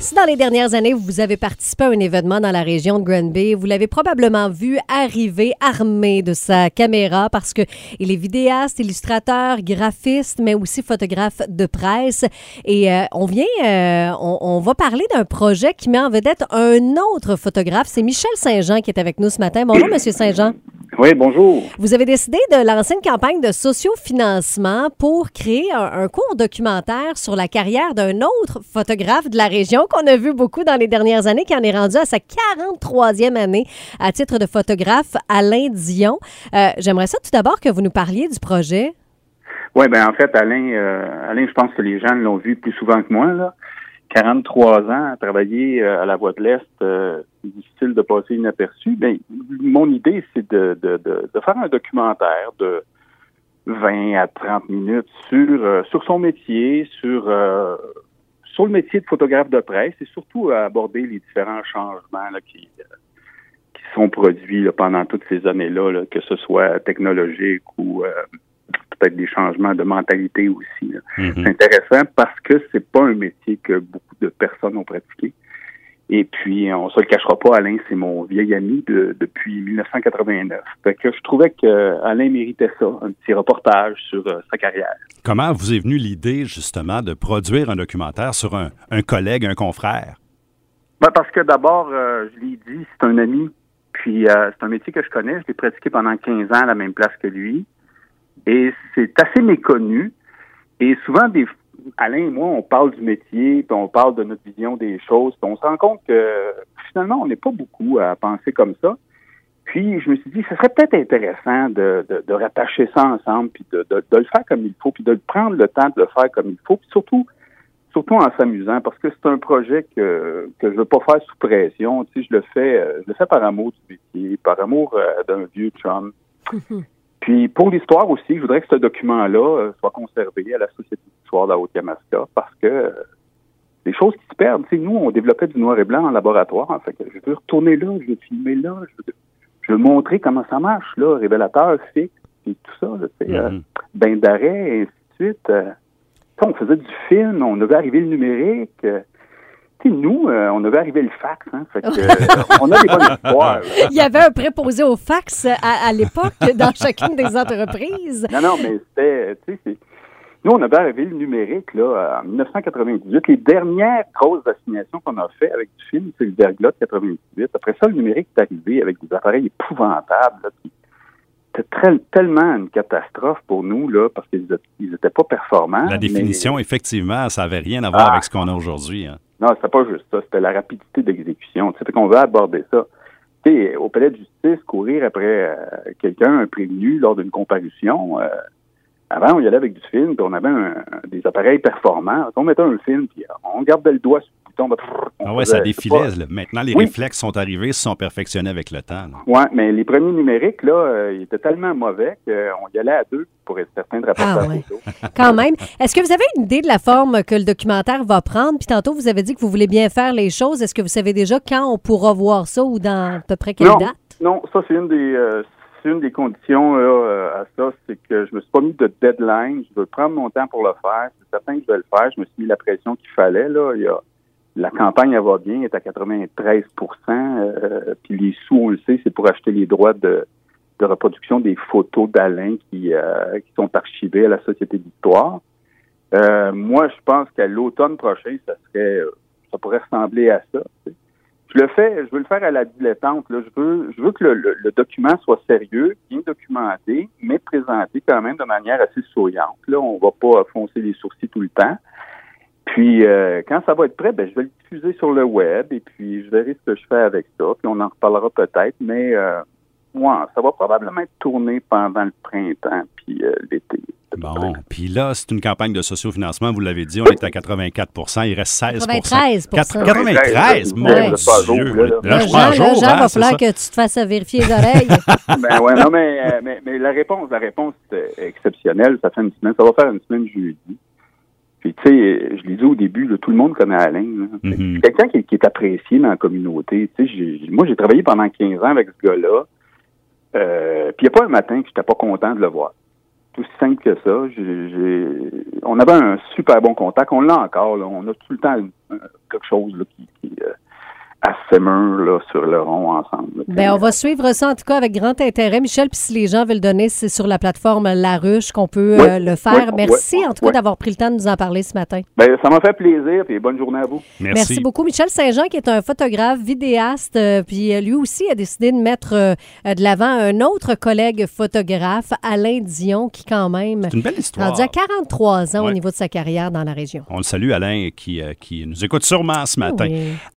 Si dans les dernières années, vous avez participé à un événement dans la région de Granby, vous l'avez probablement vu arriver armé de sa caméra parce que il est vidéaste, illustrateur, graphiste, mais aussi photographe de presse. Et euh, on vient, euh, on, on va parler d'un projet qui met en vedette un autre photographe. C'est Michel Saint-Jean qui est avec nous ce matin. Bonjour, Monsieur Saint-Jean. Oui, bonjour. Vous avez décidé de lancer une campagne de sociofinancement pour créer un, un court documentaire sur la carrière d'un autre photographe de la région qu'on a vu beaucoup dans les dernières années, qui en est rendu à sa 43e année à titre de photographe, Alain Dion. Euh, J'aimerais ça tout d'abord que vous nous parliez du projet. Oui, ben en fait, Alain, euh, Alain, je pense que les gens l'ont vu plus souvent que moi. Là. 43 ans à travailler euh, à la Voie de l'Est, c'est difficile de passer inaperçu. Ben, mon idée, c'est de, de, de, de faire un documentaire de 20 à 30 minutes sur, euh, sur son métier, sur, euh, sur le métier de photographe de presse et surtout à aborder les différents changements là, qui, euh, qui sont produits là, pendant toutes ces années-là, là, que ce soit technologique ou peut-être des changements de mentalité aussi. Mhm. C'est intéressant parce que c'est pas un métier que beaucoup de personnes ont pratiqué. Et puis, on se le cachera pas, Alain, c'est mon vieil ami de- depuis 1989. Fait que je trouvais que Alain méritait ça, un petit reportage sur euh, sa carrière. Comment vous est venue l'idée, justement, de produire un documentaire sur un, un collègue, un confrère? Ben, parce que d'abord, euh, je l'ai dit, c'est un ami. Puis euh, c'est un métier que je connais. Je l'ai pratiqué pendant 15 ans à la même place que lui. Et c'est assez méconnu. Et souvent, des, Alain et moi, on parle du métier, puis on parle de notre vision des choses, puis on se rend compte que finalement, on n'est pas beaucoup à penser comme ça. Puis je me suis dit, ce serait peut-être intéressant de, de, de rattacher ça ensemble, puis de, de, de le faire comme il faut, puis de prendre le temps de le faire comme il faut, puis surtout surtout en s'amusant, parce que c'est un projet que, que je veux pas faire sous pression. Tu sais, je le fais, euh, je le fais par amour du métier, par amour euh, d'un vieux chum. Puis pour l'histoire aussi, je voudrais que ce document-là euh, soit conservé à la Société d'histoire de la Haute-Yamaska, parce que euh, des choses qui se perdent. Tu sais, nous, on développait du noir et blanc en laboratoire. En fait, que je veux retourner là, je veux filmer là, je veux, je veux montrer comment ça marche, là, révélateur, fixe, et tout ça, là, euh, Mhm. bain d'arrêt, et ainsi de suite. Euh, on faisait du film, on avait arrivé le numérique. euh, tu sais, nous, euh, on avait arrivé le fax. Hein, fait que, euh, on a des bonnes histoires. là. Il y avait un préposé au fax à, à l'époque dans chacune des entreprises. Non, non, mais c'était, tu sais, c'est- nous, on avait arrivé le numérique, là, en 1998. Les dernières grosses assignations qu'on a fait avec du film, c'est le Verglas de 98. Après ça, le numérique est arrivé avec des appareils épouvantables, là, qui très- tellement une catastrophe pour nous, là, parce qu'ils n'étaient pas performants. La mais- définition, effectivement, ça n'avait rien à voir Ah. avec ce qu'on a aujourd'hui. hein. Non, c'était pas juste ça, c'était la rapidité d'exécution. Tu sais, fait qu'on veut aborder ça. Tu sais, au palais de justice, courir après euh, quelqu'un, un prévenu, lors d'une comparution, euh, avant, on y allait avec du film, puis on avait un- des appareils performants. On mettait un film, puis euh, on gardait le doigt sur le bouton. prrr, on Ah ouais, faisait- ça défilait. là. Maintenant, les Oui. réflexes sont arrivés, se sont perfectionnés avec le temps. Ouais, mais les premiers numériques, là, euh, ils étaient tellement mauvais qu'on y allait à deux pour être certain de rapporter Ah la ouais. photo. Quand même. Est-ce que vous avez une idée de la forme que le documentaire va prendre? Puis tantôt, vous avez dit que vous voulez bien faire les choses. Est-ce que vous savez déjà quand on pourra voir ça ou dans à peu près quelle non, date? Non, ça c'est une des euh, une des conditions euh, à ça, c'est que je me suis pas mis de deadline. Je veux prendre mon temps pour le faire. C'est certain que je vais le faire. Je me suis mis la pression qu'il fallait. Là. La campagne elle va bien, elle est à 93% euh, Puis les sous, on le sait, c'est pour acheter les droits de, reproduction des photos d'Alain qui, euh, qui sont archivées à la Société d'Histoire. Euh, moi, je pense qu'à l'automne prochain, ça serait ça pourrait ressembler à ça. Je le fais, je veux le faire à la dilettante. Là. Je veux, je veux que le, le- le document soit sérieux, bien documenté, mais présenté quand même de manière assez souriante. Là, on va pas foncer les sourcils tout le temps. Puis euh, quand ça va être prêt, ben, je vais le diffuser sur le web et puis je verrai ce que je fais avec ça. Puis on en reparlera peut-être, mais euh, ouais, ça va probablement être tourné pendant le printemps puis euh, l'été. Bon, puis là, c'est une campagne de sociofinancement, vous l'avez dit, on est à 84% il reste 16 93 Quatre- 93, mon Ouais. Dieu. Là, là. Là, je Jean, prends jour, Jean, hein, va falloir ça. que tu te fasses vérifier les oreilles. ben ouais, non, mais, euh, mais, mais la réponse, la réponse est exceptionnelle. Ça fait une semaine, ça va faire une semaine jeudi. Puis tu sais, je l'ai dit au début, là, tout le monde connaît Alain. Mhm. C'est quelqu'un qui, qui est apprécié dans la communauté. Tu sais, j'ai- moi, j'ai travaillé pendant 15 ans avec ce gars-là. Euh, puis il n'y a pas un matin que j'étais pas content de le voir. Tout simple que ça. J'ai, j'ai- on avait un super bon contact. On l'a encore. Là. On a tout le temps euh, quelque chose là, qui, qui euh, assémeur là, sur le rond ensemble. là. Ben, on va suivre ça en tout cas avec grand intérêt. Michel, puis si les gens veulent donner, c'est sur la plateforme La Ruche qu'on peut Oui, euh, le faire. oui, Merci oui, en tout cas oui. d'avoir pris le temps de nous en parler ce matin. Ben, ça m'a fait plaisir. Et bonne journée à vous. Merci. Merci beaucoup. Michel Saint-Jean, qui est un photographe, vidéaste, euh, puis euh, lui aussi a décidé de mettre euh, de l'avant un autre collègue photographe, Alain Dion, qui quand même C'est une belle histoire. rendu à 43 ans au niveau de sa carrière dans la région. On le salue, Alain, qui, euh, qui nous écoute sûrement ce matin. Oui.